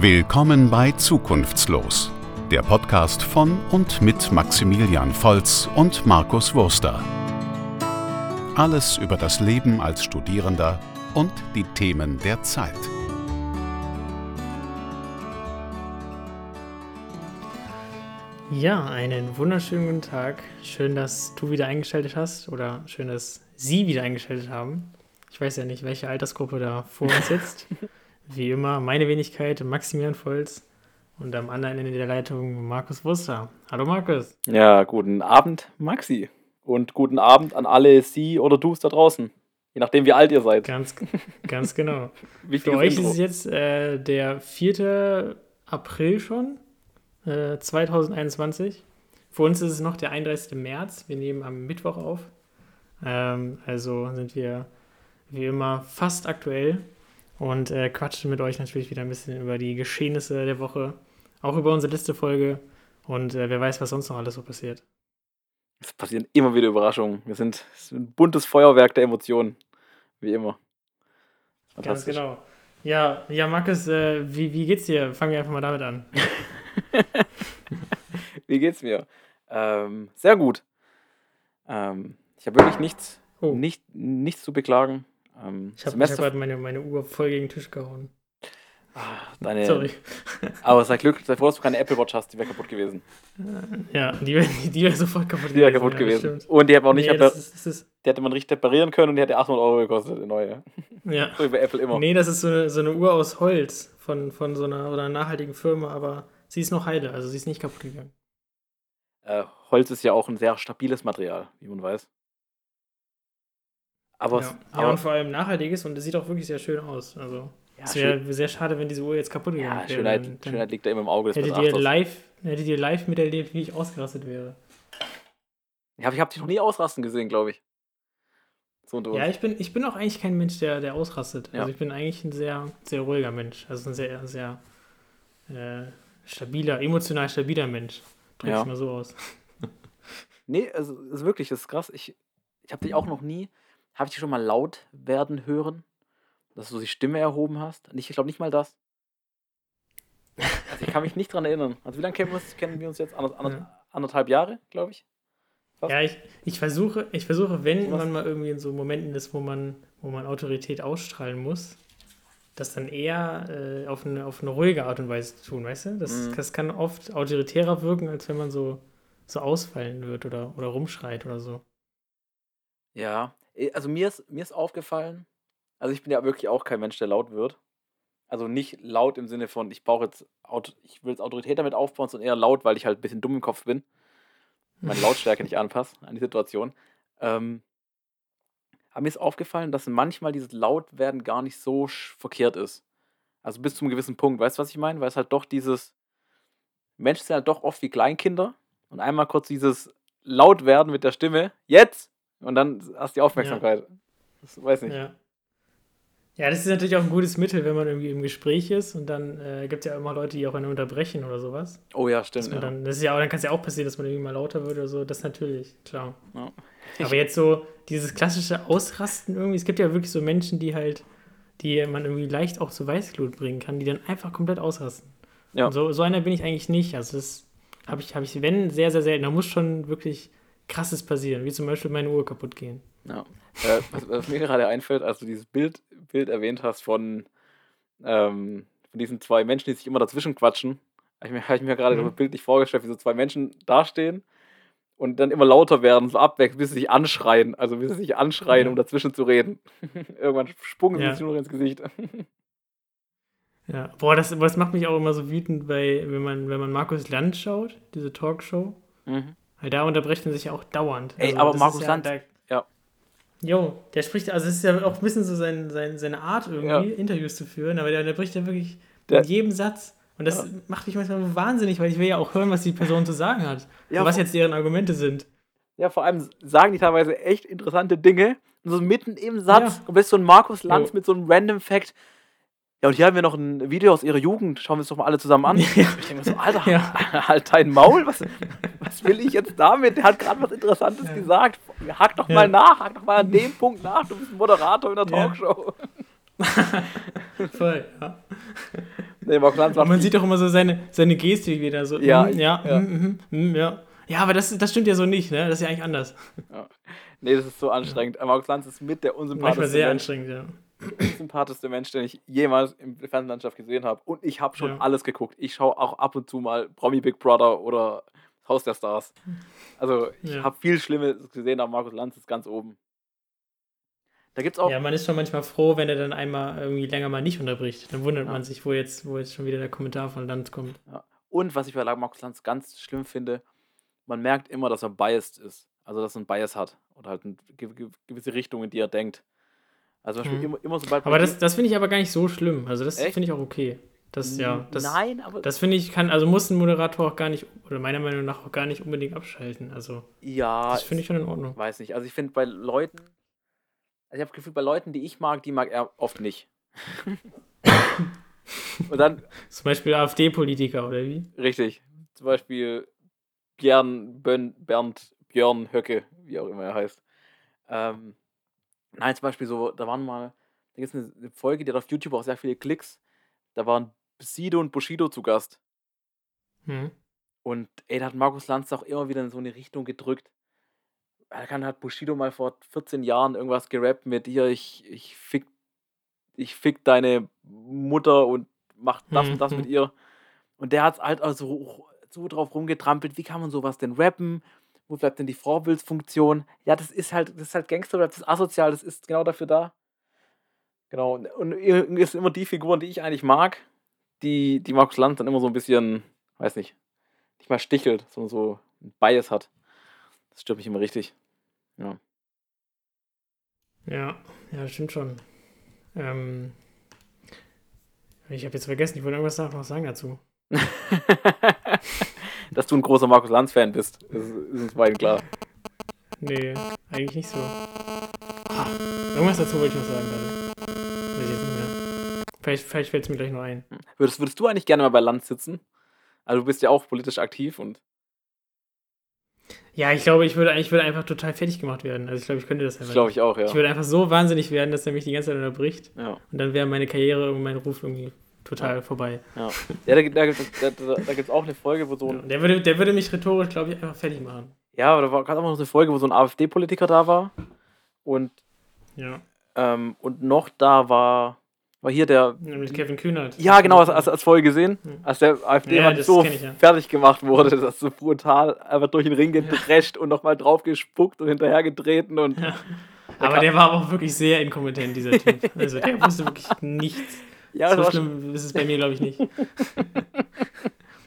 Willkommen bei Zukunftslos, der Podcast von und mit Maximilian Volz und Markus Wurster. Alles über das Leben als Studierender und die Themen der Zeit. Ja, einen wunderschönen guten Tag. Schön, dass du wieder eingeschaltet hast oder schön, dass Sie wieder eingeschaltet haben. Ich weiß ja nicht, welche Altersgruppe da vor uns sitzt. Wie immer, meine Wenigkeit, Maximilian Volz und am anderen Ende der Leitung Markus Wuster. Hallo Markus. Ja, guten Abend, Maxi. Und guten Abend an alle Sie oder Du's da draußen. Je nachdem, wie alt ihr seid. Ganz, ganz genau. Für euch Intro. ist es jetzt äh, der 4. April schon, äh, 2021. Für uns ist es noch der 31. März. Wir nehmen am Mittwoch auf. Ähm, also sind wir wie immer fast aktuell und äh, quatschen mit euch natürlich wieder ein bisschen über die Geschehnisse der Woche, auch über unsere letzte Folge und äh, wer weiß, was sonst noch alles so passiert. Es passieren immer wieder Überraschungen. Wir sind, ein buntes Feuerwerk der Emotionen, wie immer. Ganz genau. Ja, ja Markus, äh, wie, wie geht's dir? Fangen wir einfach mal damit an. wie geht's mir? Ähm, sehr gut. Ähm, ich habe wirklich nichts, oh. nicht, nichts zu beklagen. Ähm, ich habe hab gerade meine, meine Uhr voll gegen den Tisch gehauen. Ach, deine, Sorry. Aber sei Glück, sei froh, dass du keine Apple Watch hast, die wäre kaputt gewesen. Ja, die wäre die wär sofort kaputt gewesen. Die wäre kaputt ja, gewesen. Und die hätte man auch nicht nee, das ist, das ist, Die hätte man richtig reparieren können und die hätte 800 Euro gekostet, die neue. Ja. So wie bei Apple immer. Nee, das ist so eine, so eine Uhr aus Holz von, von so einer, oder einer nachhaltigen Firma, aber sie ist noch heile, also sie ist nicht kaputt gegangen. Äh, Holz ist ja auch ein sehr stabiles Material, wie man weiß. Aber, ja. aber ja, und vor allem nachhaltiges und es sieht auch wirklich sehr schön aus. Also ja, es wäre sehr schade, wenn diese Uhr jetzt kaputt gegangen wäre. Ja, Schönheit, dann, dann Schönheit liegt da immer im Auge des hättet ihr live, Hättet ihr live miterlebt, wie ich ausgerastet wäre. Ja, ich habe dich noch nie ausrasten gesehen, glaube ich. So ja, ich bin, ich bin auch eigentlich kein Mensch, der, der ausrastet. Ja. Also ich bin eigentlich ein sehr, sehr ruhiger Mensch. Also ein sehr, sehr äh, stabiler, emotional stabiler Mensch. Drück ja. ich mal so aus. nee, also ist wirklich, das ist krass. Ich, ich habe dich auch noch nie habe ich dich schon mal laut werden hören? Dass du die Stimme erhoben hast? Ich glaube nicht mal das. Also ich kann mich nicht dran erinnern. Also wie lange kennen wir uns, kennen wir uns jetzt? Ander, ander, anderthalb Jahre, glaube ich. Fast? Ja, ich, ich, versuche, ich versuche, wenn man mal irgendwie in so Momenten ist, wo man, wo man Autorität ausstrahlen muss, das dann eher äh, auf, eine, auf eine ruhige Art und Weise zu tun, weißt du? Das, mhm. das kann oft autoritärer wirken, als wenn man so, so ausfallen wird oder, oder rumschreit oder so. Ja, also mir ist, mir ist aufgefallen, also ich bin ja wirklich auch kein Mensch, der laut wird. Also nicht laut im Sinne von, ich brauche jetzt, ich will jetzt Autorität damit aufbauen, sondern eher laut, weil ich halt ein bisschen dumm im Kopf bin. Meine Lautstärke nicht anpasse an die Situation. Ähm, aber mir ist aufgefallen, dass manchmal dieses Lautwerden gar nicht so verkehrt ist. Also bis zu einem gewissen Punkt. Weißt du, was ich meine? Weil es halt doch dieses. Menschen sind halt doch oft wie Kleinkinder. Und einmal kurz dieses Lautwerden mit der Stimme. Jetzt! Und dann hast du die Aufmerksamkeit. Ja. Das weiß nicht. Ja. ja, das ist natürlich auch ein gutes Mittel, wenn man irgendwie im Gespräch ist und dann äh, gibt es ja immer Leute, die auch einen unterbrechen oder sowas. Oh ja, stimmt. Ja. Dann, das ist ja dann kann es ja auch passieren, dass man irgendwie mal lauter wird oder so. Das natürlich, klar. Ja. Aber jetzt so dieses klassische Ausrasten irgendwie, es gibt ja wirklich so Menschen, die halt, die man irgendwie leicht auch zu Weißglut bringen kann, die dann einfach komplett ausrasten. Ja. Und so, so einer bin ich eigentlich nicht. Also das habe ich, habe ich, wenn, sehr, sehr selten. Da muss schon wirklich krasses passieren, wie zum Beispiel meine Uhr kaputt gehen. Ja. Äh, was, was, mir gerade einfällt, als du dieses Bild, Bild erwähnt hast von, ähm, von diesen zwei Menschen, die sich immer dazwischen quatschen, habe ich mir, hab ich mir gerade mhm. bildlich vorgestellt, wie so zwei Menschen dastehen und dann immer lauter werden, so abwechselnd, bis sie sich anschreien, also bis sie sich anschreien, ja. um dazwischen zu reden. Irgendwann sprungen sie sich nur ins Gesicht. ja, boah, das, das macht mich auch immer so wütend, bei, wenn man, wenn man Markus Land schaut, diese Talkshow. Mhm. Weil da unterbrechen sich ja auch dauernd. Ey, also, aber Markus ja, Land, ja. Jo, der spricht, also es ist ja auch ein bisschen so sein, sein, seine Art irgendwie, ja. Interviews zu führen, aber der, der bricht ja wirklich der, in jedem Satz. Und das ja. macht mich manchmal wahnsinnig, weil ich will ja auch hören, was die Person zu sagen hat. Ja, und was jetzt deren Argumente sind. Ja, vor allem sagen die teilweise echt interessante Dinge. Und so mitten im Satz ja. kommt so ein Markus Lanz mit so einem Random Fact. Ja, und hier haben wir noch ein Video aus ihrer Jugend. Schauen wir uns doch mal alle zusammen an. Ja. Ich denke mir so, Alter, ja. halt dein Maul. Was, was will ich jetzt damit? Der hat gerade was Interessantes ja. gesagt. Hack doch mal nach, hack doch mal an dem Punkt nach. Du bist ein Moderator in der Talkshow. Voll, ja. nee, Lanz macht Man sieht doch immer so seine, seine Gestik wieder. So, ja, mm, ja, ja. Mm, mm, ja. Ja, aber das, das stimmt ja so nicht, ne? Das ist ja eigentlich anders. Ja. Nee, das ist so anstrengend. Markus Lanz ist mit der unsympathischste Manchmal sehr Mensch, anstrengend, ja. Unsympathischste Mensch, den ich jemals in der Fernsehlandschaft gesehen habe. Und ich habe schon ja. alles geguckt. Ich schaue auch ab und zu mal Promi Big Brother oder Haus der Stars. Also ich ja. habe viel Schlimmes gesehen, aber Markus Lanz ist ganz oben. Da gibt's auch. Ja, man ist schon manchmal froh, wenn er dann einmal irgendwie länger mal nicht unterbricht. Dann wundert ja. man sich, wo jetzt, wo jetzt schon wieder der Kommentar von Lanz kommt. Ja. Und was ich bei Markus Lanz ganz schlimm finde, man merkt immer, dass er biased ist. Also dass er ein Bias hat. Oder halt eine gewisse Richtung, in die er denkt. Also hm. immer, immer sobald Aber das, das finde ich aber gar nicht so schlimm. Also das finde ich auch okay. Das, ja, das, Nein, aber. Das finde ich, kann, also muss ein Moderator auch gar nicht, oder meiner Meinung nach auch gar nicht unbedingt abschalten. Also. Ja. Das finde ich schon in Ordnung. Weiß nicht. Also ich finde bei Leuten, also ich habe das Gefühl, bei Leuten, die ich mag, die mag er oft nicht. Und dann. Zum Beispiel AfD-Politiker, oder wie? Richtig. Zum Beispiel Björn, Bön, Bernd, Björn Höcke, wie auch immer er heißt. Ähm, nein, zum Beispiel so, da waren mal, da gibt es eine Folge, die hat auf YouTube auch sehr viele Klicks. Da waren Sido und Bushido zu Gast. Hm. Und ey, da hat Markus Lanz auch immer wieder in so eine Richtung gedrückt. Da kann hat Bushido mal vor 14 Jahren irgendwas gerappt mit dir, ich, ich fick, ich fick deine Mutter und mach das hm. und das mit hm. ihr. Und der hat halt also so drauf rumgetrampelt, wie kann man sowas denn rappen? Wo bleibt denn die Vorbildsfunktion? Ja, das ist halt, das ist halt Gangsterrap, das ist asozial, das ist genau dafür da. Genau, und, und ist immer die Figuren, die ich eigentlich mag, die, die Markus Lanz dann immer so ein bisschen, weiß nicht, nicht mal stichelt, sondern so ein Bias hat. Das stört mich immer richtig. Ja. Ja, ja, stimmt schon. Ähm, ich habe jetzt vergessen, ich wollte irgendwas noch sagen dazu. Dass du ein großer Markus Lanz-Fan bist, ist, ist uns beiden klar. Nee, eigentlich nicht so. Ah, irgendwas dazu wollte ich noch sagen gerade. Weiß ich jetzt nicht mehr. Vielleicht, vielleicht fällt es mir gleich noch ein. Würdest, würdest du eigentlich gerne mal bei Lanz sitzen? Also du bist ja auch politisch aktiv und. Ja, ich glaube, ich würde, ich würde einfach total fertig gemacht werden. Also ich glaube, ich könnte das einfach. Glaube ich auch, ja. Ich würde einfach so wahnsinnig werden, dass er mich die ganze Zeit unterbricht. Ja. Und dann wäre meine Karriere und mein Ruf irgendwie total ja. vorbei. Ja, ja da, da, da, da gibt es auch eine Folge, wo so ein. Ja, der, würde, der würde mich rhetorisch, glaube ich, einfach fertig machen. Ja, aber da war gerade auch noch eine Folge, wo so ein AfD-Politiker da war. Und. Ja. Ähm, und noch da war. War hier der. Ja, mit Kevin Kühnert. Ja, genau, als, als, als Folge gesehen. Ja. Als der AfD ja, so ich, fertig gemacht wurde, dass so brutal einfach durch den Ring gedrescht und nochmal drauf gespuckt und hinterher getreten und. Aber der war auch wirklich sehr inkompetent, dieser Typ. Also der wusste wirklich nichts. Ja, so schlimm ist es bei mir, glaube ich, nicht.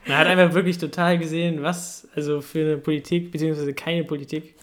Man hat einfach wirklich total gesehen, was also für eine Politik, beziehungsweise keine Politik,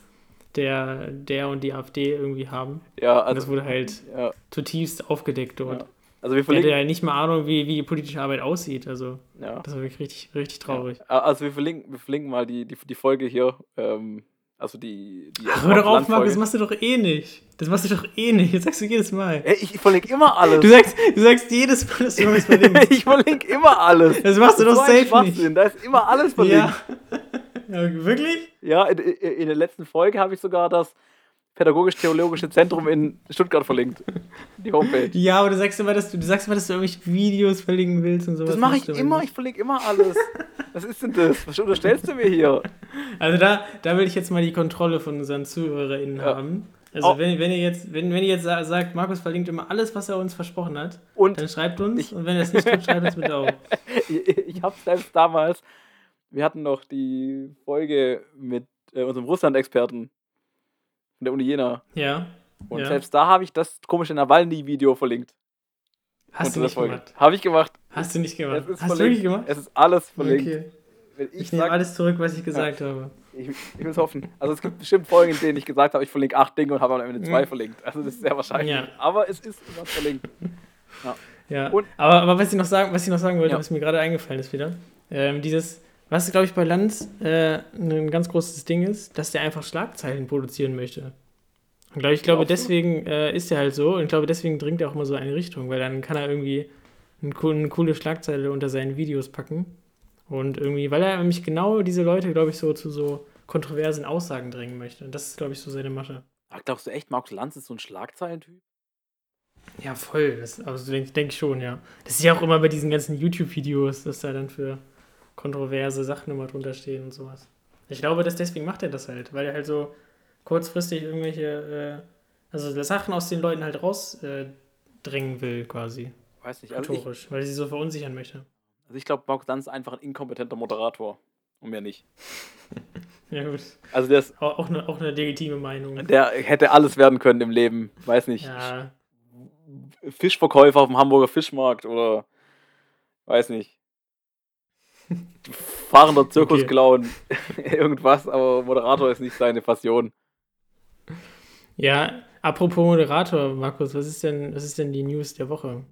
der, der und die AfD irgendwie haben. Ja, also. Und das wurde halt ja. zutiefst aufgedeckt dort. Ja. Also wir verlinken, der ja nicht mal Ahnung, wie, wie die politische Arbeit aussieht. Also ja. das war wirklich richtig, richtig traurig. Ja. Also wir verlinken, wir verlinken mal die, die, die Folge hier. Ähm, also die. die Ach, hör doch auf, Marc, das machst du doch eh nicht. Das machst du doch eh nicht. Das sagst du jedes Mal. Ey, ich verlinke immer alles. Du sagst, du sagst jedes Mal, dass du was verlinkst. ich verlinke immer alles. Das machst du das doch safe nicht. Da ist immer alles verlinkt. Ja. ja wirklich? Ja, in, in der letzten Folge habe ich sogar das Pädagogisch-Theologische Zentrum in Stuttgart verlinkt. Die Homepage. Ja, aber du sagst immer, dass du, du sagst immer, dass du irgendwelche Videos verlinken willst und sowas. Das mache ich immer, ich verlinke immer alles. Was ist denn das? Was unterstellst du mir hier? Also da, da will ich jetzt mal die Kontrolle von unseren ZuhörerInnen ja. haben. Also oh. wenn, wenn ihr jetzt, wenn, wenn ihr jetzt sagt, Markus verlinkt immer alles, was er uns versprochen hat, und dann schreibt uns ich, und wenn er es nicht tut, schreibt uns bitte auch. ich, ich habe selbst damals, wir hatten noch die Folge mit äh, unserem Russland-Experten von der Uni Jena. Ja. Und ja. selbst da habe ich das komische Nawalny-Video verlinkt. Hast du nicht gemacht? Habe ich gemacht. Hast du nicht gemacht? Hast verlinkt. du wirklich gemacht? Es ist alles verlinkt. Okay. Ich, ich nehme alles zurück, was ich gesagt ja. habe. Ich, ich will es hoffen. Also es gibt bestimmt Folgen, in denen ich gesagt habe, ich verlinke acht Dinge und habe am Ende zwei mhm. verlinkt. Also das ist sehr wahrscheinlich. Ja. Aber es ist immer verlinkt. Ja. ja. Und, aber, aber was ich noch sagen, was ich noch sagen wollte, was mir gerade eingefallen ist wieder, ähm, dieses was, glaube ich, bei Lanz äh, ein ganz großes Ding ist, dass der einfach Schlagzeilen produzieren möchte. Und glaub, ich glaube, deswegen äh, ist er halt so und ich glaube, deswegen dringt er auch immer so eine Richtung, weil dann kann er irgendwie eine, coole Schlagzeile unter seinen Videos packen. Und irgendwie, weil er nämlich genau diese Leute, glaube ich, so zu so kontroversen Aussagen drängen möchte. Und das ist, glaube ich, so seine Masche. Ach, glaubst du echt, Markus Lanz ist so ein Schlagzeilentyp? Ja, voll. Das, also denke denk ich schon, ja. Das ist ja auch immer bei diesen ganzen YouTube-Videos, dass da dann für kontroverse Sachen immer drunter stehen und sowas. Ich glaube, dass deswegen macht er das halt, weil er halt so kurzfristig irgendwelche, äh, also Sachen aus den Leuten halt rausdrängen äh, will, quasi. Weiß nicht, also ich, weil sie so verunsichern möchte. Also ich glaube, Lanz ist einfach ein inkompetenter Moderator. Und mehr nicht. ja, gut. Also der ist. Auch, auch, eine, auch eine legitime Meinung. Der hätte alles werden können im Leben. Weiß nicht. Ja. Fischverkäufer auf dem Hamburger Fischmarkt oder. Weiß nicht. Fahrender Zirkusclown. Okay. Irgendwas, aber Moderator ist nicht seine Passion. Ja, apropos Moderator, Markus, was ist denn, was ist denn die News der Woche?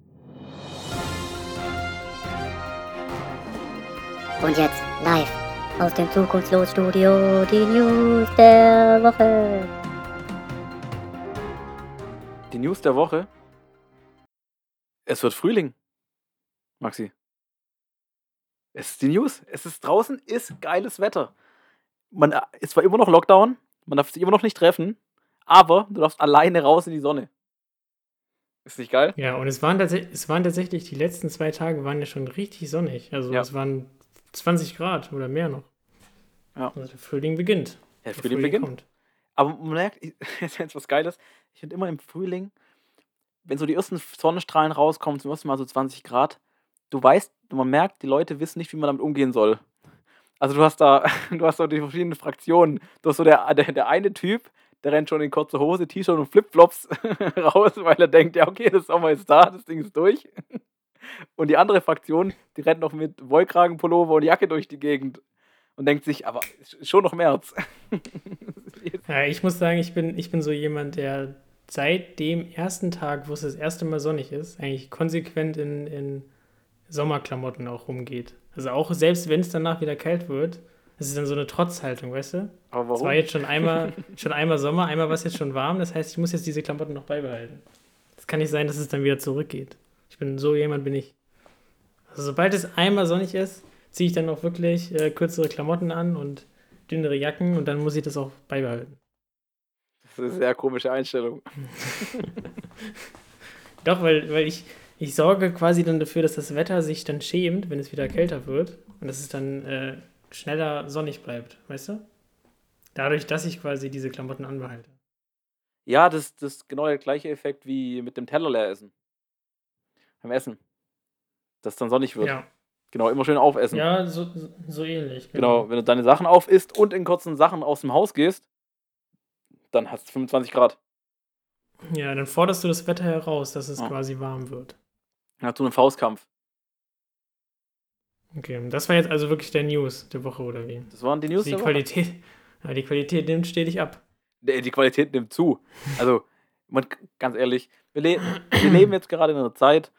Und jetzt live aus dem Zukunftslos-Studio die News der Woche. Die News der Woche? Es wird Frühling, Maxi. Es ist die News. Es ist draußen, ist geiles Wetter. Man ist zwar immer noch Lockdown, man darf sich immer noch nicht treffen, aber du darfst alleine raus in die Sonne. Ist nicht geil? Ja, und es waren, es waren tatsächlich, die letzten zwei Tage waren ja schon richtig sonnig. Also ja. es waren 20 Grad oder mehr noch. Ja. Also der Frühling beginnt. Ja, der, der Frühling, Frühling beginnt. Kommt. Aber man merkt, jetzt ist was Geiles. Ich finde immer im Frühling, wenn so die ersten Sonnenstrahlen rauskommen, zum ersten Mal so 20 Grad, du weißt, man merkt, die Leute wissen nicht, wie man damit umgehen soll. Also du hast da, du hast da die verschiedenen Fraktionen. Du hast so der, der, der eine Typ, der rennt schon in kurze Hose, T-Shirt und Flipflops raus, weil er denkt, ja okay, das Sommer ist da, das Ding ist durch. Und die andere Fraktion, die rennt noch mit Wollkragenpullover und Jacke durch die Gegend und denkt sich, aber schon noch März. ja, ich muss sagen, ich bin, ich bin so jemand, der seit dem ersten Tag, wo es das erste Mal sonnig ist, eigentlich konsequent in, in Sommerklamotten auch rumgeht. Also auch selbst wenn es danach wieder kalt wird, das ist dann so eine Trotzhaltung, weißt du? Aber warum? Es war jetzt schon einmal, schon einmal Sommer, einmal war es jetzt schon warm, das heißt, ich muss jetzt diese Klamotten noch beibehalten. Es kann nicht sein, dass es dann wieder zurückgeht. Ich bin so jemand bin ich. Also sobald es einmal sonnig ist, ziehe ich dann auch wirklich äh, kürzere Klamotten an und dünnere Jacken und dann muss ich das auch beibehalten. Das ist eine sehr komische Einstellung. Doch, weil, weil ich, ich sorge quasi dann dafür, dass das Wetter sich dann schämt, wenn es wieder kälter wird und dass es dann äh, schneller sonnig bleibt, weißt du? Dadurch, dass ich quasi diese Klamotten anbehalte. Ja, das, das ist genau der gleiche Effekt wie mit dem Teller leer essen beim Essen. Dass es dann sonnig wird. Ja. Genau, immer schön aufessen. Ja, so, so ähnlich. Genau. genau. wenn du deine Sachen aufisst und in kurzen Sachen aus dem Haus gehst, dann hast du 25 Grad. Ja, dann forderst du das Wetter heraus, dass es ja. quasi warm wird. Ja, zu einem Faustkampf. Okay, das war jetzt also wirklich der News der Woche, oder wie? Das waren die News also die der Qualität, Woche. Ja, die Qualität nimmt stetig ab. Die Qualität nimmt zu. Also, man, ganz ehrlich, wir, le wir leben jetzt gerade in einer Zeit,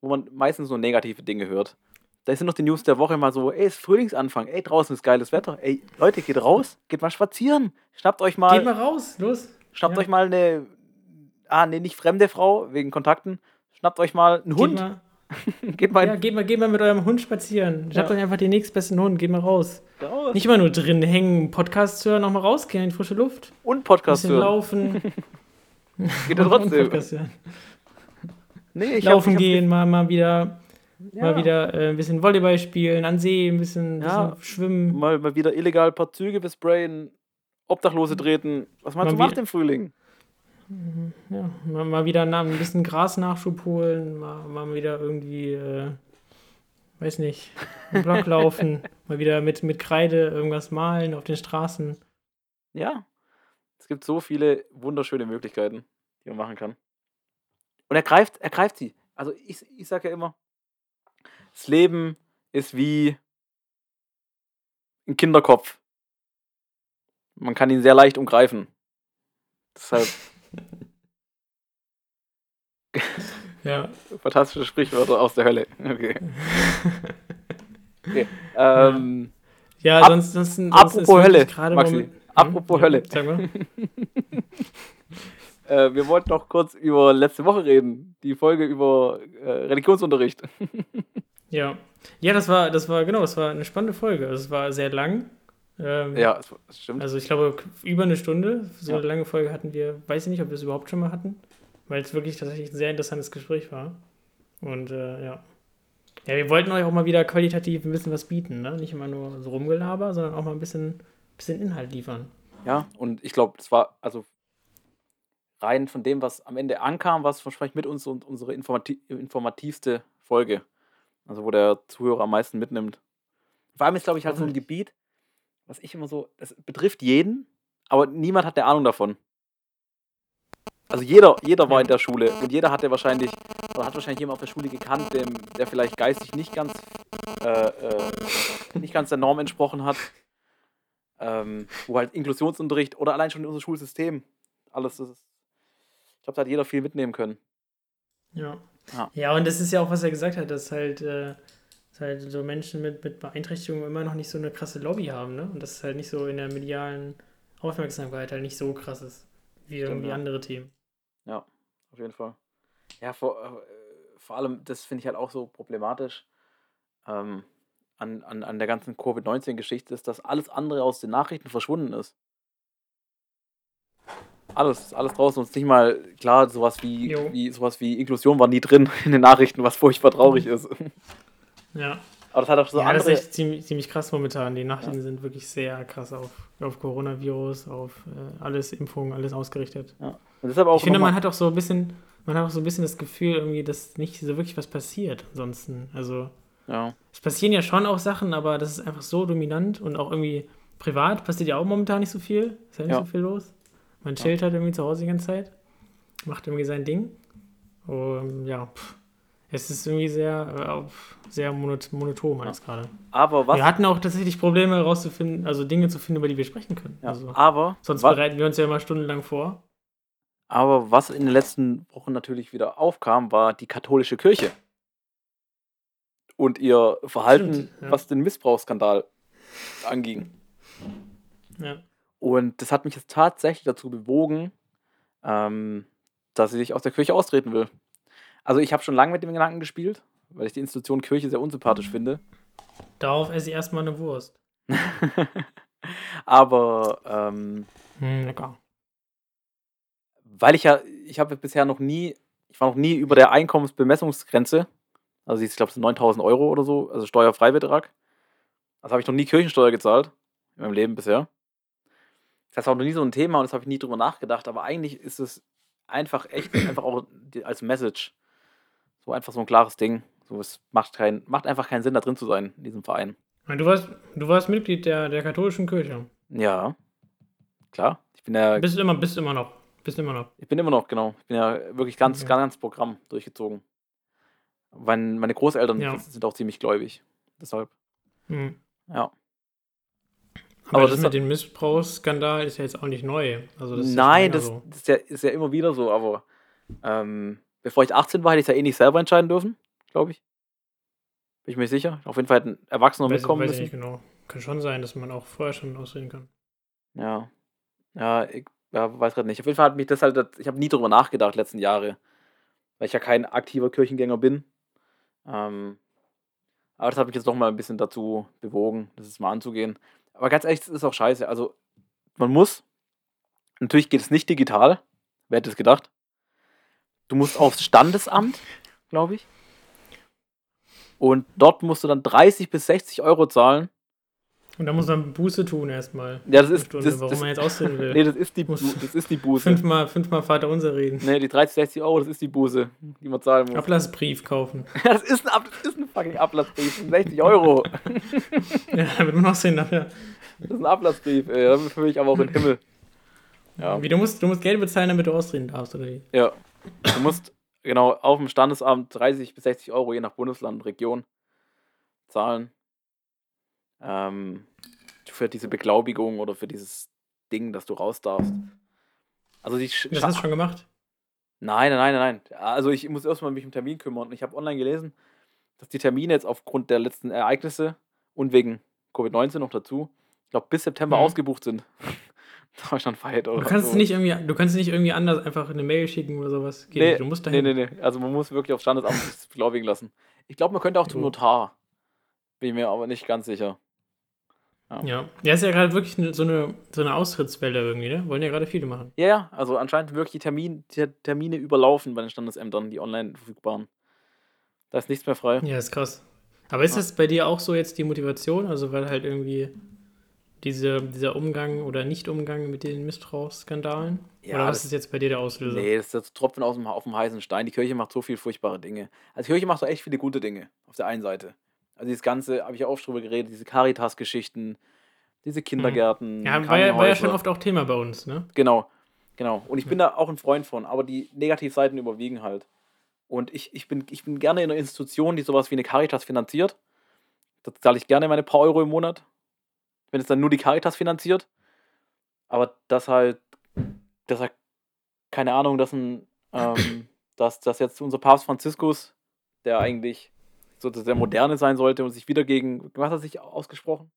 wo man meistens nur negative Dinge hört. Da sind noch die News der Woche mal so, ey, es ist Frühlingsanfang, ey, draußen ist geiles Wetter. Ey, Leute, geht raus, geht mal spazieren. Schnappt euch mal. Geht mal raus, los. Schnappt ja. euch mal eine, ah, nee, nicht fremde Frau, wegen Kontakten. Schnappt euch mal einen Hund. Mal. geht mal. Ja, geht mal, geht mal mit eurem Hund spazieren. Schnappt ja. euch einfach den nächstbesten Hund, geht mal raus. raus. Nicht immer nur drin hängen, Podcast hören, nochmal rausgehen in frische Luft. Und Podcast hören. laufen. geht ja trotzdem. Podcast hören. Nee, Laufen hab, gehen, mal, mal wieder, ja. mal wieder äh, ein bisschen Volleyball spielen, an See, ein bisschen, ja, bisschen schwimmen. Mal, mal wieder illegal ein paar Züge besprayen, Obdachlose treten. Was man so macht im Frühling. Ja, mal, wieder ein bisschen Grasnachschub holen, mal, mal wieder irgendwie, äh, weiß nicht, einen Block laufen, mal wieder mit, mit Kreide irgendwas malen auf den Straßen. Ja, es gibt so viele wunderschöne Möglichkeiten, die man machen kann. Und er greift, er greift sie. Also ich, ich sage ja immer, das Leben ist wie ein Kinderkopf. Man kann ihn sehr leicht umgreifen. Deshalb. ja. Fantastische Sprichwörter aus der Hölle. Okay. okay. Ähm, ja, ab, sonst, sonst, sonst apropos Hölle, Maxi. Hm? Apropos hm? Hölle. Sag mal. Äh, wir wollten noch kurz über letzte Woche reden. Die Folge über äh, Religionsunterricht. ja. Ja, das war, das war, genau, das war eine spannende Folge. Also, es war sehr lang. Ähm, ja, das stimmt. Also ich glaube, über eine Stunde. So ja. eine lange Folge hatten wir, weiß ich nicht, ob wir es überhaupt schon mal hatten. weil es wirklich tatsächlich ein sehr interessantes Gespräch war. Und äh, ja. Ja, wir wollten euch auch mal wieder qualitativ ein bisschen was bieten, ne? Nicht immer nur so rumgelaber, sondern auch mal ein bisschen, bisschen Inhalt liefern. Ja, und ich glaube, das war, also rein von dem, was am Ende ankam, was wahrscheinlich mit uns und unsere informativ informativste Folge. Also wo der Zuhörer am meisten mitnimmt. Vor allem ist, glaube ich, halt so ein Gebiet, was ich immer so, das betrifft jeden, aber niemand hat eine Ahnung davon. Also jeder, jeder war in der Schule und jeder hatte wahrscheinlich, oder hat wahrscheinlich jemand auf der Schule gekannt, dem, der vielleicht geistig nicht ganz, äh, äh, nicht ganz der Norm entsprochen hat. Ähm, wo halt Inklusionsunterricht oder allein schon unser Schulsystem, alles das ist, ich glaube, da hat jeder viel mitnehmen können. Ja. ja. Ja, und das ist ja auch, was er gesagt hat, dass halt, äh, dass halt so Menschen mit, mit Beeinträchtigungen immer noch nicht so eine krasse Lobby haben, ne? Und das ist halt nicht so in der medialen Aufmerksamkeit halt nicht so krass ist wie Stimmt, irgendwie ja. andere Themen. Ja, auf jeden Fall. Ja, vor, äh, vor allem, das finde ich halt auch so problematisch ähm, an, an, an der ganzen Covid-19-Geschichte, ist, dass alles andere aus den Nachrichten verschwunden ist. Alles, alles draußen und nicht mal, klar, sowas wie, wie, sowas wie Inklusion war nie drin in den Nachrichten, was furchtbar traurig ist. Ja. Aber das hat auch so ja, andere. Das ist echt ziemlich, ziemlich krass momentan. Die Nachrichten ja. sind wirklich sehr krass auf, auf Coronavirus, auf äh, alles Impfungen, alles ausgerichtet. Ja. Ich finde, man hat auch so ein bisschen, man hat auch so ein bisschen das Gefühl, irgendwie, dass nicht so wirklich was passiert ansonsten. Also ja. es passieren ja schon auch Sachen, aber das ist einfach so dominant und auch irgendwie privat passiert ja auch momentan nicht so viel. Ist ja nicht so viel los. Man chillt halt irgendwie zu Hause die ganze Zeit, macht irgendwie sein Ding. Und ja, pff es ist irgendwie sehr, äh, sehr monoton alles gerade. Aber was? Wir hatten auch tatsächlich Probleme herauszufinden, also Dinge zu finden, über die wir sprechen können. Ja, also, aber sonst bereiten wir uns ja immer stundenlang vor. Aber was in den letzten Wochen natürlich wieder aufkam, war die katholische Kirche. Und ihr Verhalten, Stimmt, ja. was den Missbrauchsskandal anging. Ja. Und das hat mich jetzt tatsächlich dazu bewogen, ähm, dass ich aus der Kirche austreten will. Also ich habe schon lange mit dem Gedanken gespielt, weil ich die Institution Kirche sehr unsympathisch finde. Darauf esse ich erstmal eine Wurst. Aber ähm, hm, lecker. Weil ich ja, ich habe bisher noch nie, ich war noch nie über der Einkommensbemessungsgrenze. Also ich glaube, es sind 9000 Euro oder so, also Steuerfreibetrag. Also habe ich noch nie Kirchensteuer gezahlt in meinem Leben bisher. Das auch noch nie so ein Thema und das habe ich nie drüber nachgedacht. Aber eigentlich ist es einfach echt einfach auch als Message so einfach so ein klares Ding. So, es macht, kein, macht einfach keinen Sinn, da drin zu sein, in diesem Verein. Du warst, du warst Mitglied der, der katholischen Kirche. Ja. Klar. Ich bin ja. Bist immer, bist immer noch. Bist immer noch. Ich bin immer noch, genau. Ich bin ja wirklich ganz, okay. ganz, ganz Programm durchgezogen. Mein, meine Großeltern ja. sind auch ziemlich gläubig. Deshalb. Mhm. Ja. Aber, Aber das, das mit dem Missbrauchsskandal ist ja jetzt auch nicht neu. Also das nein, das, so. das ist, ja, ist, ja, immer wieder so, aber ähm, bevor ich 18 war, hätte ich es ja eh nicht selber entscheiden dürfen, glaube ich. Bin ich mir sicher. Auf jeden Fall hätten Erwachsene weiß, mitkommen weiß müssen. Ich nicht genau. Kann schon sein, dass man auch vorher schon ausreden kann. Ja. Ja, ich ja, weiß gerade nicht. Auf jeden Fall hat mich das halt, ich habe nie drüber nachgedacht, letzten Jahre. Weil ich ja kein aktiver Kirchengänger bin. Ähm, aber das hat mich jetzt doch mal ein bisschen dazu bewogen, das jetzt mal anzugehen. Aber ganz ehrlich, das ist auch scheiße. Also, man muss, natürlich geht es nicht digital. Wer hätte es gedacht? Du musst aufs Standesamt, glaube ich. Und dort musst du dann 30 bis 60 Euro zahlen. Und da muss man Buße tun erstmal. Ja, das ist Stunde, das, warum das, man jetzt aussehen will. Nee, das ist die, Bu das ist die Buße. Fünfmal, fünfmal Vater unser reden. Nee, die 30, 60 Euro, das ist die Buße, die man zahlen muss. Ablassbrief kaufen. Ja, das ist ein, das ist ein fucking Ablassbrief. 60 Euro. ja, damit man noch sehen dafür. Das ist ein Ablassbrief, ey. Damit fühle ich aber auch in den Himmel. Ja. Wie, du musst, du musst Geld bezahlen, damit du ausreden darfst, oder wie? Ja. Du musst genau auf dem Standesamt 30 bis 60 Euro je nach Bundesland und Region zahlen. Ähm, für diese Beglaubigung oder für dieses Ding, dass du raus darfst. Also die das hast du schon gemacht? Nein, nein, nein, nein. Also ich muss erstmal mich um Termin kümmern. Ich habe online gelesen, dass die Termine jetzt aufgrund der letzten Ereignisse und wegen Covid-19 noch dazu, ich glaube, bis September mhm. ausgebucht sind. Deutschlandweit oder du kannst so. nicht irgendwie, Du kannst nicht irgendwie anders einfach eine Mail schicken oder sowas. Geht nee, du musst dahin. Nee, nee, nee. Also man muss wirklich auf Standesamt beglaubigen lassen. Ich glaube, man könnte auch zum Notar. Bin ich mir aber nicht ganz sicher. Ja, ja, ja ist ja gerade wirklich so eine, so eine Austrittswelle irgendwie, ne? Wollen ja gerade viele machen. Ja, ja, also anscheinend wirklich die, Termin, die Termine überlaufen bei den Standesämtern, die online verfügbaren. Da ist nichts mehr frei. Ja, ist krass. Aber ist das bei dir auch so jetzt die Motivation? Also, weil halt irgendwie diese, dieser Umgang oder Nicht-Umgang mit den Missbrauchsskandalen? Ja, oder was ist jetzt bei dir der Auslöser? Nee, das ist jetzt Tropfen aus dem, auf dem heißen Stein. Die Kirche macht so viele furchtbare Dinge. Also, die Kirche macht so echt viele gute Dinge. Auf der einen Seite. Also, dieses Ganze, habe ich ja oft drüber geredet, diese Caritas-Geschichten, diese Kindergärten. Ja, war ja, war ja schon oft auch Thema bei uns, ne? Genau, genau. Und ich bin da auch ein Freund von, aber die Negativseiten überwiegen halt. Und ich, ich, bin, ich bin gerne in einer Institution, die sowas wie eine Caritas finanziert. Da zahle ich gerne meine paar Euro im Monat, wenn es dann nur die Caritas finanziert. Aber das halt, das halt, keine Ahnung, dass ein, ähm, dass, dass jetzt unser Papst Franziskus, der eigentlich so der Moderne sein sollte und sich wieder gegen, was hat er sich ausgesprochen?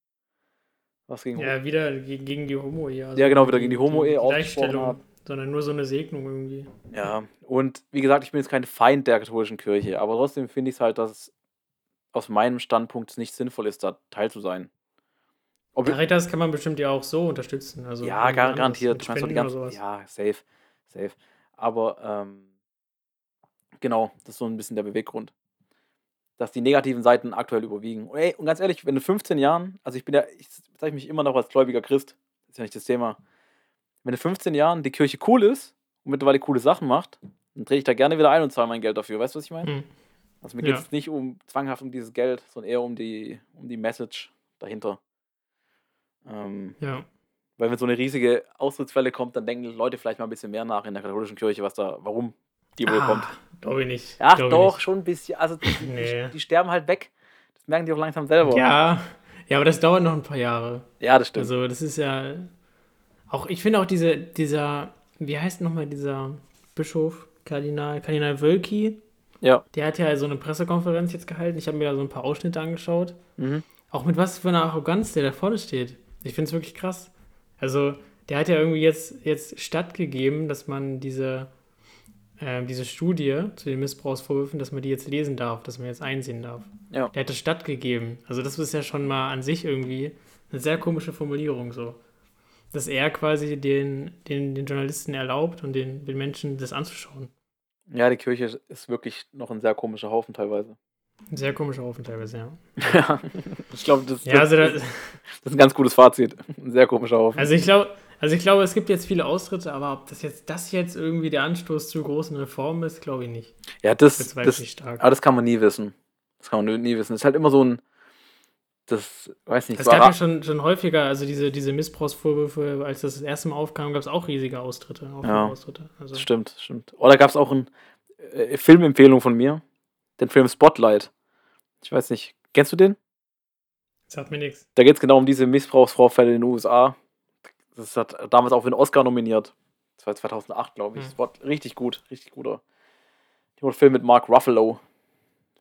Was gegen Ja, wieder gegen die Homo-Ehe. Also ja, genau, wieder gegen die Homo-Ehe ausgesprochen hat sondern nur so eine Segnung irgendwie. Ja, und wie gesagt, ich bin jetzt kein Feind der katholischen Kirche, aber trotzdem finde ich es halt, dass es aus meinem Standpunkt nicht sinnvoll ist, da Teil zu sein. Ob Caritas kann man bestimmt ja auch so unterstützen. Also ja, gar, garantiert. Die ganze, ja, safe, safe. Aber ähm, genau, das ist so ein bisschen der Beweggrund. Dass die negativen Seiten aktuell überwiegen. Und, ey, und ganz ehrlich, wenn du 15 Jahren, also ich bin ja, ich zeige mich immer noch als gläubiger Christ, das ist ja nicht das Thema wenn in 15 Jahren die Kirche cool ist und mittlerweile coole Sachen macht, dann trete ich da gerne wieder ein und zahle mein Geld dafür. Weißt du, was ich meine? Mhm. Also mir geht es ja. nicht um zwanghaft um dieses Geld, sondern eher um die, um die Message dahinter. Ähm, ja. Weil wenn so eine riesige Austrittswelle kommt, dann denken Leute vielleicht mal ein bisschen mehr nach in der katholischen Kirche, was da, warum die wohl ah, kommt. Glaube ich nicht. Ach doch, nicht. schon ein bisschen. Also die, nee. die, die, sterben halt weg. Das merken die auch langsam selber. Ja, ja, aber das dauert noch ein paar Jahre. Ja, das stimmt. Also das ist ja, auch, ich finde auch diese, dieser, wie heißt nochmal dieser Bischof, Kardinal, Kardinal Wölki? Ja. Der hat ja so eine Pressekonferenz jetzt gehalten. Ich habe mir da so ein paar Ausschnitte angeschaut. Mhm. Auch mit was für einer Arroganz der da vorne steht. Ich finde es wirklich krass. Also, der hat ja irgendwie jetzt, jetzt stattgegeben, dass man diese, äh, diese Studie zu den Missbrauchsvorwürfen, dass man die jetzt lesen darf, dass man jetzt einsehen darf. Ja. Der hat das stattgegeben. Also, das ist ja schon mal an sich irgendwie eine sehr komische Formulierung so dass er quasi den, den, den Journalisten erlaubt und den, den Menschen das anzuschauen. Ja, die Kirche ist wirklich noch ein sehr komischer Haufen teilweise. Ein sehr komischer Haufen teilweise, ja. ja, ich glaube, das, ja, also das, das, ist ein ganz gutes Fazit. Ein sehr komischer Haufen. Also ich glaube, also ich glaube, es gibt jetzt viele Austritte, aber ob das jetzt, das jetzt irgendwie der Anstoß zu großen Reformen ist, glaube ich nicht. Ja, das, das, das, aber das kann man nie wissen. Das kann man nie wissen. Das ist halt immer so ein, das weiß nicht. Es gab ja schon, schon häufiger, also diese, diese Missbrauchsvorwürfe, als das das erste Mal aufkam, gab es auch riesige Austritte. Ja, Austritte. Also. Stimmt, stimmt. Oder gab es auch eine äh, Filmempfehlung von mir, den Film Spotlight. Ich weiß nicht, kennst du den? Sagt mir nichts. Da geht es genau um diese Missbrauchsvorfälle in den USA. Das hat damals auch für den Oscar nominiert. Das war 2008, glaube ich. Hm. War richtig gut, richtig guter. Der Film mit Mark Ruffalo.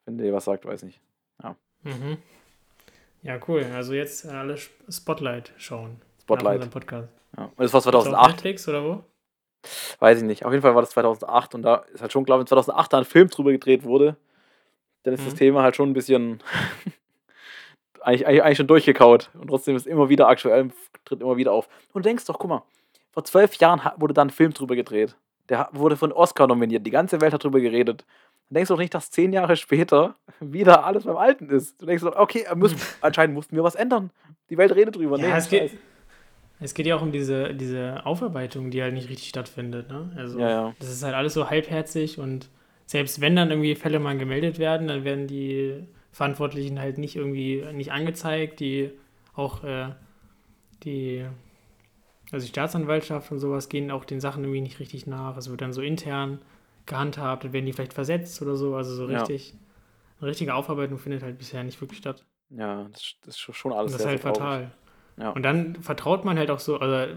Wenn der was sagt, weiß nicht. Ja. Mhm. Ja, cool. Also jetzt alle Spotlight schauen. Spotlight. Podcast. Ja. Und das war 2008. Netflix oder wo? Weiß ich nicht. Auf jeden Fall war das 2008 und da ist halt schon klar, wenn 2008 da ein Film drüber gedreht wurde, dann ist mhm. das Thema halt schon ein bisschen eigentlich, eigentlich, eigentlich, schon durchgekaut und trotzdem ist es immer wieder aktuell, tritt immer wieder auf. Und du denkst doch, guck mal, vor zwölf Jahren wurde da ein Film drüber gedreht. Der wurde von Oscar nominiert. Die ganze Welt hat drüber geredet dann denkst du doch nicht, dass zehn Jahre später wieder alles beim Alten ist. Du denkst doch, okay, muss, anscheinend mussten wir was ändern. Die Welt redet drüber. Ja, nee, es, geht, es geht ja auch um diese, diese Aufarbeitung, die halt nicht richtig stattfindet. Ne? Also, ja, ja. das ist halt alles so halbherzig und selbst wenn dann irgendwie Fälle mal gemeldet werden, dann werden die Verantwortlichen halt nicht irgendwie nicht angezeigt, die auch äh, die also die Staatsanwaltschaft und sowas gehen auch den Sachen irgendwie nicht richtig nach. Es wird dann so intern gehandhabt, dann werden die vielleicht versetzt oder so. Also so richtig, ja. eine richtige Aufarbeitung findet halt bisher nicht wirklich statt. Ja, das, ist schon alles. Und das ist halt fatal. Ja. Und dann vertraut man halt auch so, also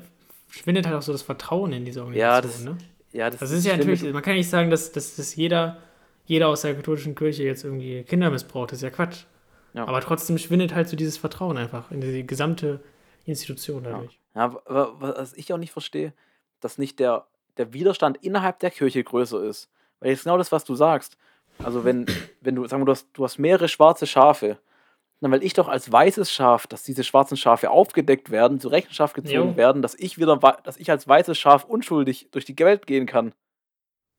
schwindet halt auch so das Vertrauen in diese Organisation. Ja, das, ne? Ja, das, das ist ja natürlich, man kann nicht sagen, dass, dass, dass jeder, jeder aus der katholischen Kirche jetzt irgendwie Kinder missbraucht. Das ist ja Quatsch. Ja. Aber trotzdem schwindet halt so dieses Vertrauen einfach in die gesamte Institution dadurch. Ja, ja was ich auch nicht verstehe, dass nicht der der Widerstand innerhalb der Kirche größer ist. Weil jetzt genau das, was du sagst. Also wenn, wenn du, sagen wir, du hast, du hast mehrere schwarze Schafe, Dann weil ich doch als weißes Schaf, dass diese schwarzen Schafe aufgedeckt werden, zur Rechenschaft gezogen Jo. werden, dass ich wieder, dass ich als weißes Schaf unschuldig durch die Welt gehen kann.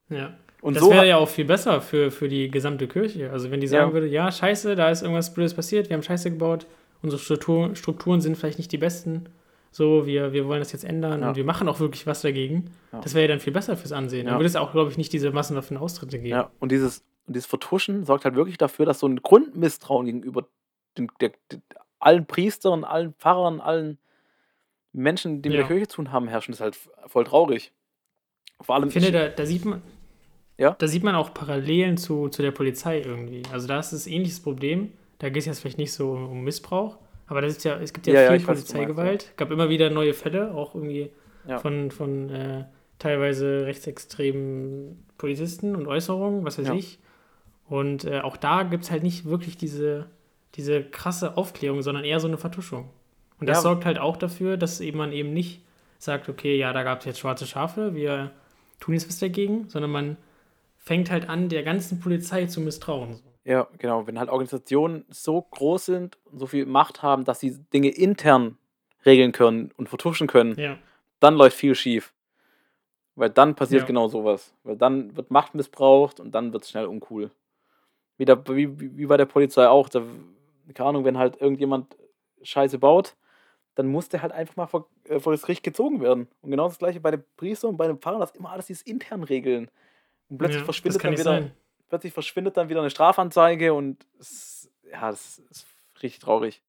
Ja. Und das so wäre ja auch viel besser für, für die gesamte Kirche. Also wenn die sagen Ja. würde, ja, scheiße, da ist irgendwas Blödes passiert, wir haben Scheiße gebaut, unsere Struktur, Strukturen sind vielleicht nicht die besten, so, wir, wir wollen das jetzt ändern Ja. und wir machen auch wirklich was dagegen. Ja. Das wäre ja dann viel besser fürs Ansehen. Dann Ja. würde es auch, glaube ich, nicht diese Massenwaffenaustritte geben. Ja, und dieses, und dieses Vertuschen sorgt halt wirklich dafür, dass so ein Grundmisstrauen gegenüber den, der, der, allen Priestern, allen Pfarrern, allen Menschen, die mit Ja. der Kirche zu tun haben, herrschen. Das ist halt voll traurig. Vor allem, Ich finde, da, da sieht man. Ja? Da sieht man auch Parallelen zu, zu der Polizei irgendwie. Also da ist es ähnliches Problem. Da geht es jetzt vielleicht nicht so um, Missbrauch, aber das ist ja, es gibt ja, Ja, ja, viel ich meinst, Polizeigewalt. gab immer wieder neue Fälle, auch irgendwie Ja. von, von äh, teilweise rechtsextremen Polizisten und Äußerungen, was weiß Ja. ich. Und äh, auch da gibt es halt nicht wirklich diese, diese krasse Aufklärung, sondern eher so eine Vertuschung. Und das Ja. sorgt halt auch dafür, dass eben man eben nicht sagt, okay, ja, da gab es jetzt schwarze Schafe, wir tun jetzt was dagegen, sondern man fängt halt an, der ganzen Polizei zu misstrauen. ja, genau, wenn halt Organisationen so groß sind und so viel Macht haben, dass sie Dinge intern regeln können und vertuschen können, Ja, dann läuft viel schief. Weil dann passiert Ja. genau sowas. Weil dann wird Macht missbraucht und dann wird es schnell uncool. Wie, der, wie, wie wie bei der Polizei auch. Da, keine Ahnung, wenn halt irgendjemand Scheiße baut, dann muss der halt einfach mal vor, äh, vor das Gericht gezogen werden. Und genau das gleiche bei den Priestern und bei den Pfarrern, dass immer alles dieses intern regeln. Und plötzlich, ja, verschwindet, dann wieder, sein. plötzlich verschwindet dann wieder eine Strafanzeige und es, ja, das ist richtig traurig.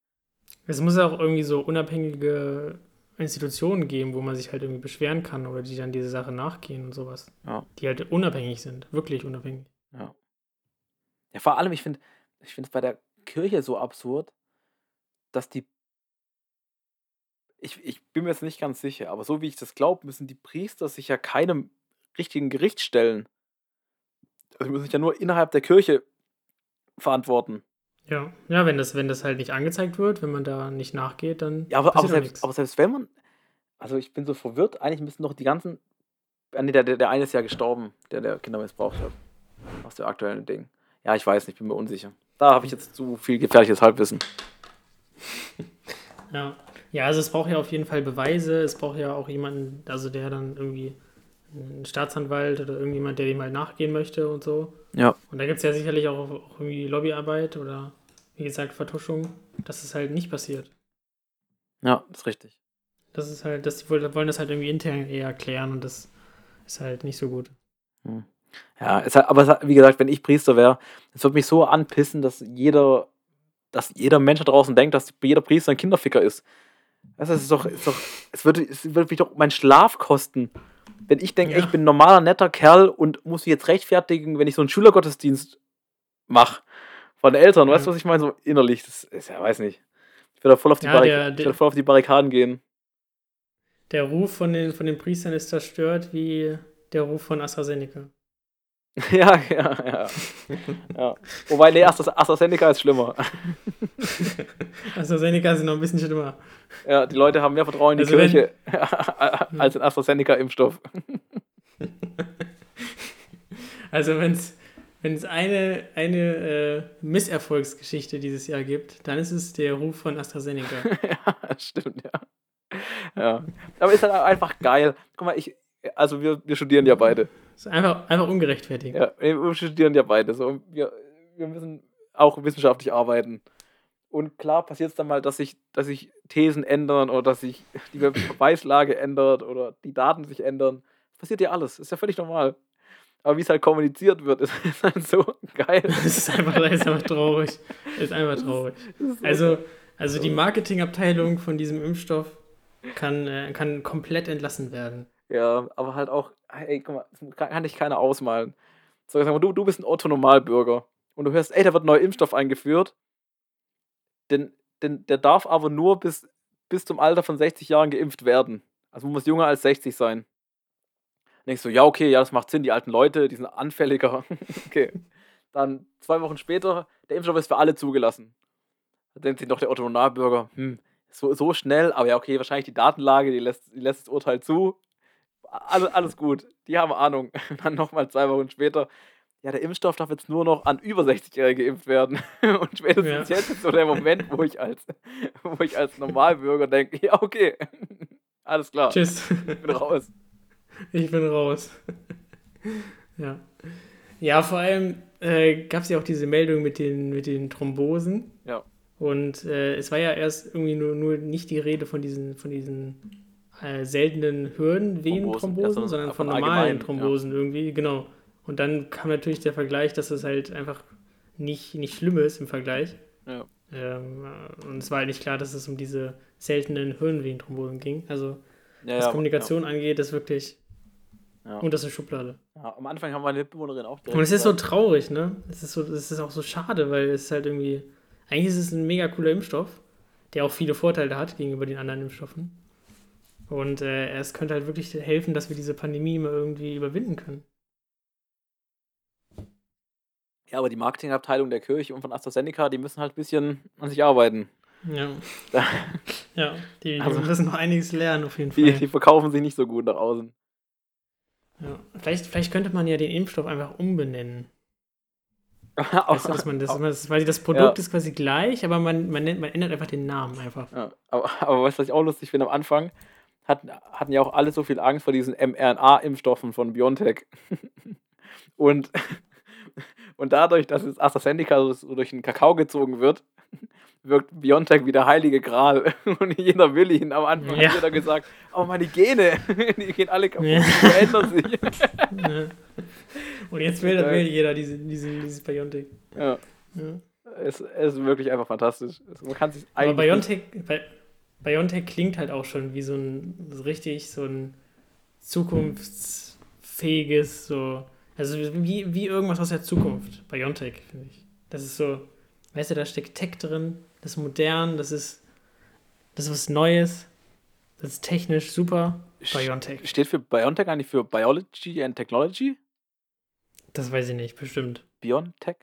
Es muss auch irgendwie so unabhängige Institutionen geben, wo man sich halt irgendwie beschweren kann oder die dann diese Sache nachgehen und sowas. Ja. Die halt unabhängig sind, wirklich unabhängig. Ja. Ja, vor allem, ich finde ich finde es bei der Kirche so absurd, dass die. Ich, ich bin mir jetzt nicht ganz sicher, aber so wie ich das glaube, müssen die Priester sich ja keinem richtigen Gericht stellen. Also, sie müssen sich ja nur innerhalb der Kirche verantworten. Ja, ja, wenn das, wenn das halt nicht angezeigt wird, wenn man da nicht nachgeht, dann Ja, aber, aber, selbst, aber selbst wenn man. Also, ich bin so verwirrt, eigentlich müssen doch die ganzen. Ah, Nee, der, der, der eine ist ja gestorben, der der Kinder missbraucht hat. Aus dem aktuellen Ding. Ja, ich weiß nicht, bin mir unsicher. Da habe ich jetzt zu viel gefährliches Halbwissen. Ja. ja, also es braucht ja auf jeden Fall Beweise, es braucht ja auch jemanden, also der dann irgendwie ein Staatsanwalt oder irgendjemand, der dem halt nachgehen möchte und so. Ja. Und da gibt es ja sicherlich auch, auch irgendwie Lobbyarbeit oder wie gesagt Vertuschung, dass es halt nicht passiert. Ja, das ist richtig. Das ist halt, dass die wollen wollen das halt irgendwie intern eher klären und das ist halt nicht so gut. Ja, es hat, aber hat, wie gesagt, wenn ich Priester wäre, es würde mich so anpissen, dass jeder, dass jeder Mensch da draußen denkt, dass jeder Priester ein Kinderficker ist. Das ist doch, ist doch es, würde, es würde mich doch meinen Schlaf kosten. Wenn ich denke, Ja. ich bin ein normaler, netter Kerl und muss mich jetzt rechtfertigen, wenn ich so einen Schülergottesdienst mache von den Eltern, weißt du, Ja. was ich meine? So innerlich, das ist ja, weiß nicht. Ich würde voll auf die, Ja, Barrik der- ich der- würde voll auf die Barrikaden gehen. Der Ruf von den, von den Priestern ist zerstört wie der Ruf von AstraZeneca. Ja, ja, ja. ja. Wobei, nee, Astra- AstraZeneca ist schlimmer. AstraZeneca ist noch ein bisschen schlimmer. Ja, die Leute haben mehr Vertrauen in die Also wenn- Kirche als in AstraZeneca-Impfstoff. Also wenn es eine, eine äh, Misserfolgsgeschichte dieses Jahr gibt, dann ist es der Ruf von AstraZeneca. ja, stimmt, ja. Ja. Aber ist halt einfach geil. Guck mal, ich, also wir, wir studieren ja beide. ist einfach, einfach ungerechtfertigt. Ja, wir studieren ja beide. So, wir, wir müssen auch wissenschaftlich arbeiten. Und klar passiert es dann mal, dass sich, dass sich Thesen ändern oder dass sich die Beweislage ändert oder die Daten sich ändern. Das passiert ja alles. Ist ja völlig normal. Aber wie es halt kommuniziert wird, ist, ist halt so geil. Das ist einfach, das ist einfach traurig. Das ist einfach traurig. Also, also die Marketingabteilung von diesem Impfstoff kann, äh, kann komplett entlassen werden. Ja, aber halt auch, ey, guck mal, das kann, dich keiner ausmalen. So, sag mal, du, du bist ein Otto-Normalbürger und du hörst, ey, da wird ein neuer Impfstoff eingeführt. Denn, denn der darf aber nur bis, bis zum Alter von 60 Jahren geimpft werden. Also man muss jünger als 60 sein. Dann denkst du, ja, okay, ja, das macht Sinn, die alten Leute, die sind anfälliger. okay. Dann zwei Wochen später, der Impfstoff ist für alle zugelassen. Da denkt sich doch der Otto-Normalbürger, hm, so, so schnell, aber ja, okay, wahrscheinlich die Datenlage, die lässt, die lässt das Urteil zu. Alles, alles gut, die haben Ahnung. Dann nochmal zwei Wochen später, ja, der Impfstoff darf jetzt nur noch an über 60-Jährige geimpft werden. Und spätestens ja. jetzt ist so der Moment, wo ich als, wo ich als Normalbürger denke, ja, okay, alles klar. Tschüss. Ich bin raus. Ich bin raus. ja. Ja, vor allem äh, gab es ja auch diese Meldung mit den, mit den Thrombosen. Ja. Und äh, es war ja erst irgendwie nur, nur nicht die Rede von diesen, von diesen äh, seltenen Hirnvenenthrombosen, sondern von normalen Thrombosen ja. irgendwie, genau. Und dann kam natürlich der Vergleich, dass es halt einfach nicht, nicht schlimm ist im Vergleich. Ja. Ähm, und es war halt nicht klar, dass es um diese seltenen Hirnvenenthrombosen ging. Also, was Kommunikation angeht, ist wirklich ja. Und das ist eine Schublade. Ja, am Anfang haben meine Mitbewohnerin auch Und es ist so traurig, ne? Es ist, so, es ist auch so schade, weil es halt irgendwie. Eigentlich ist es ein mega cooler Impfstoff, der auch viele Vorteile hat gegenüber den anderen Impfstoffen. Und äh, es könnte halt wirklich helfen, dass wir diese Pandemie mal irgendwie überwinden können. Ja, aber die Marketingabteilung der Kirche und von AstraZeneca, die müssen halt ein bisschen an sich arbeiten. Ja. ja, die, also, müssen noch einiges lernen auf jeden Fall. Die, die verkaufen sich nicht so gut nach außen. Ja. Vielleicht, vielleicht könnte man ja den Impfstoff einfach umbenennen. weißt du, dass man das, das, weil das Produkt ja. ist quasi gleich, aber man, man, nennt, man ändert einfach den Namen einfach. Ja, aber, aber weißt du, was ich auch lustig finde, am Anfang hatten, hatten ja auch alle so viel Angst vor diesen mRNA-Impfstoffen von BioNTech. und, und dadurch, dass es AstraZeneca so durch den Kakao gezogen wird, wirkt Biontech wie der heilige Gral. Und jeder will ihn. Am Anfang ja. hat jeder gesagt, oh meine Gene, die gehen alle kaputt, ja. die verändern sich. Ja. Und jetzt will, will jeder diese, diese, dieses Biontech. Ja. ja. Es, es, ist wirklich einfach fantastisch. Man kann sich Aber Biontech, Biontech klingt halt auch schon wie so ein so richtig so ein zukunftsfähiges, so, also wie, wie irgendwas aus der Zukunft. Biontech, finde ich. Das ist so, weißt du, da steckt Tech drin, das ist modern, das ist, das ist was Neues, das ist technisch super. Biontech. Steht für Biontech eigentlich für Biology and Technology? Das weiß ich nicht, bestimmt. Biontech?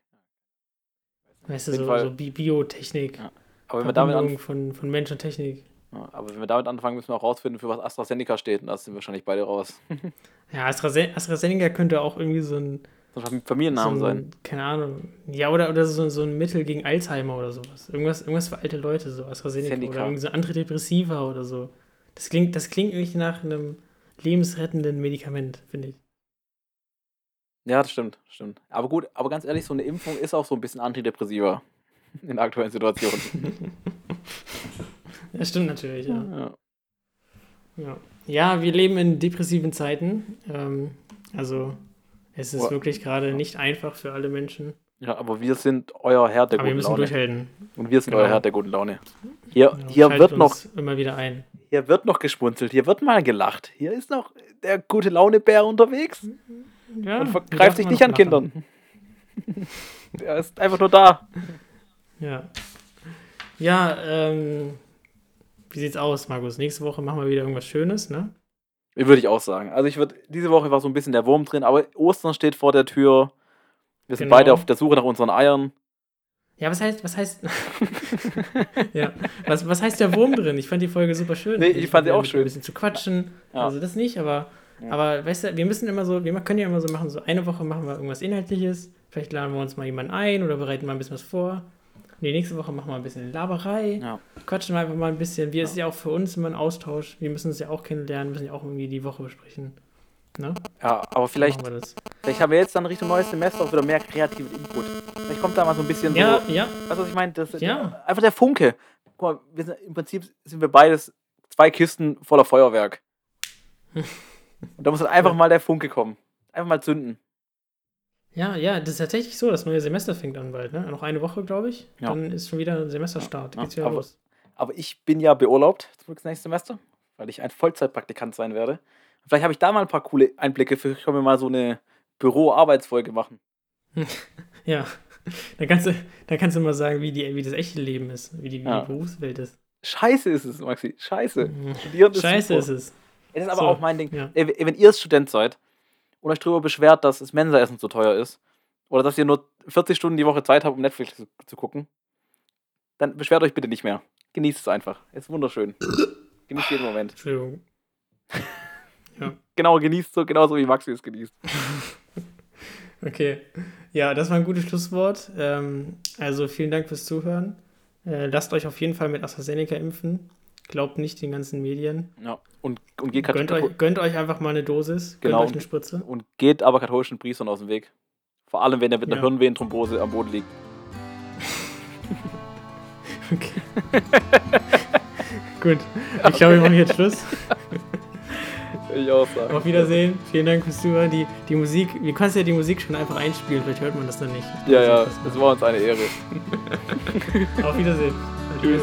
Weißt du, so, so Biotechnik. Ja. Aber wenn wir damit von, von Mensch und Technik. Aber wenn wir damit anfangen, müssen wir auch rausfinden, für was AstraZeneca steht. Und da sind wir wahrscheinlich beide raus. ja, AstraZeneca könnte auch irgendwie so ein so ein Familiennamen so ein, sein. Keine Ahnung. Ja, oder, oder so, so ein Mittel gegen Alzheimer oder sowas. Irgendwas, irgendwas für alte Leute, so AstraZeneca. Sendika. Oder irgendwie so Antidepressiva oder so. Das klingt, das klingt nicht nach einem lebensrettenden Medikament, finde ich. Ja, das stimmt, stimmt. Aber gut, aber ganz ehrlich, so eine Impfung ist auch so ein bisschen Antidepressiva in der aktuellen Situation. ja, stimmt natürlich, ja. ja. Ja, ja wir leben in depressiven Zeiten. Ähm, also es ist oh. wirklich gerade nicht einfach für alle Menschen. Ja, aber wir sind euer Herr der aber guten Laune. wir müssen durchhalten. Und wir sind genau. euer Herr der guten Laune. Hier, genau, hier wird noch immer wieder ein. Hier wird noch geschmunzelt, hier wird mal gelacht. Hier ist noch der gute Laune-Bär unterwegs. Ja, und vergreift sich nicht an Kindern. er ist einfach nur da. Ja. Ja, ähm, wie sieht's aus, Markus? Nächste Woche machen wir wieder irgendwas Schönes, ne? Würde ich auch sagen. Also ich würde, diese Woche war so ein bisschen der Wurm drin, aber Ostern steht vor der Tür. Wir sind genau. beide auf der Suche nach unseren Eiern. Ja, was heißt, was heißt, ja, was, was heißt der Wurm drin? Ich fand die Folge super schön. Nee, ich, ich fand sie auch schön. Ein bisschen zu quatschen, ja. also das nicht, aber, ja. aber weißt du, wir müssen immer so, wir können ja immer so machen, so eine Woche machen wir irgendwas Inhaltliches, vielleicht laden wir uns mal jemanden ein oder bereiten mal ein bisschen was vor Nee, nächste Woche machen wir ein bisschen Laberei. Ja. Quatschen wir einfach mal ein bisschen. Wir ja. ist ja auch für uns immer ein Austausch. Wir müssen uns ja auch kennenlernen, müssen ja auch irgendwie die Woche besprechen. Ne? Ja, aber vielleicht, vielleicht haben wir jetzt dann Richtung neues Semester auch wieder mehr kreativen Input. Vielleicht kommt da mal so ein bisschen ja, so. Ja. Weißt du, was ich meine? Das, ja. Einfach der Funke. Guck mal, wir sind, im Prinzip sind wir beides zwei Kisten voller Feuerwerk. Und da muss dann einfach mal der Funke kommen. Einfach mal zünden. Ja, ja, das ist tatsächlich so. Das neue Semester fängt an bald, ne? Noch eine Woche, glaube ich. Ja. Dann ist schon wieder ein Semesterstart. Ja, Geht's wieder aber, los. aber ich bin ja beurlaubt zum nächsten Semester, weil ich ein Vollzeitpraktikant sein werde. Vielleicht habe ich da mal ein paar coole Einblicke. Vielleicht können wir mal so eine Büro-Arbeitsfolge machen. ja. Dann kannst, du, dann kannst du mal sagen, wie, die, wie das echte Leben ist, wie die, wie ja. die Berufswelt ist. Scheiße ist es, Maxi. Scheiße. Mhm. Studieren ist Scheiße super. ist es. Es ist aber so, auch mein Ding. Ja. Wenn ihr Student seid und euch darüber beschwert, dass das Mensaessen zu teuer ist oder dass ihr nur 40 Stunden die Woche Zeit habt, um Netflix zu, zu gucken, dann beschwert euch bitte nicht mehr. Genießt es einfach. Es ist wunderschön. Genießt jeden Moment. Entschuldigung. Ja. Genau, genießt so, genauso wie Maxi es genießt. Okay. Ja, das war ein gutes Schlusswort. Ähm, also vielen Dank fürs Zuhören. Äh, lasst euch auf jeden Fall mit AstraZeneca impfen. Glaubt nicht den ganzen Medien. Ja, und, und geht gönnt euch, gönnt euch einfach mal eine Dosis, genau, gönnt euch eine Spritze. Und geht aber katholischen Priestern aus dem Weg. Vor allem, wenn er mit einer ja. Hirnvenenthrombose am Boden liegt. okay. Gut, ich glaube, wir machen jetzt Schluss. Ich auch sagen. Auf Wiedersehen. Vielen Dank fürs Zuhören. Die, die Musik, wir kannst ja die Musik schon einfach einspielen, vielleicht hört man das dann nicht. Ja, ja, es war uns eine Ehre. Auf Wiedersehen. Tschüss.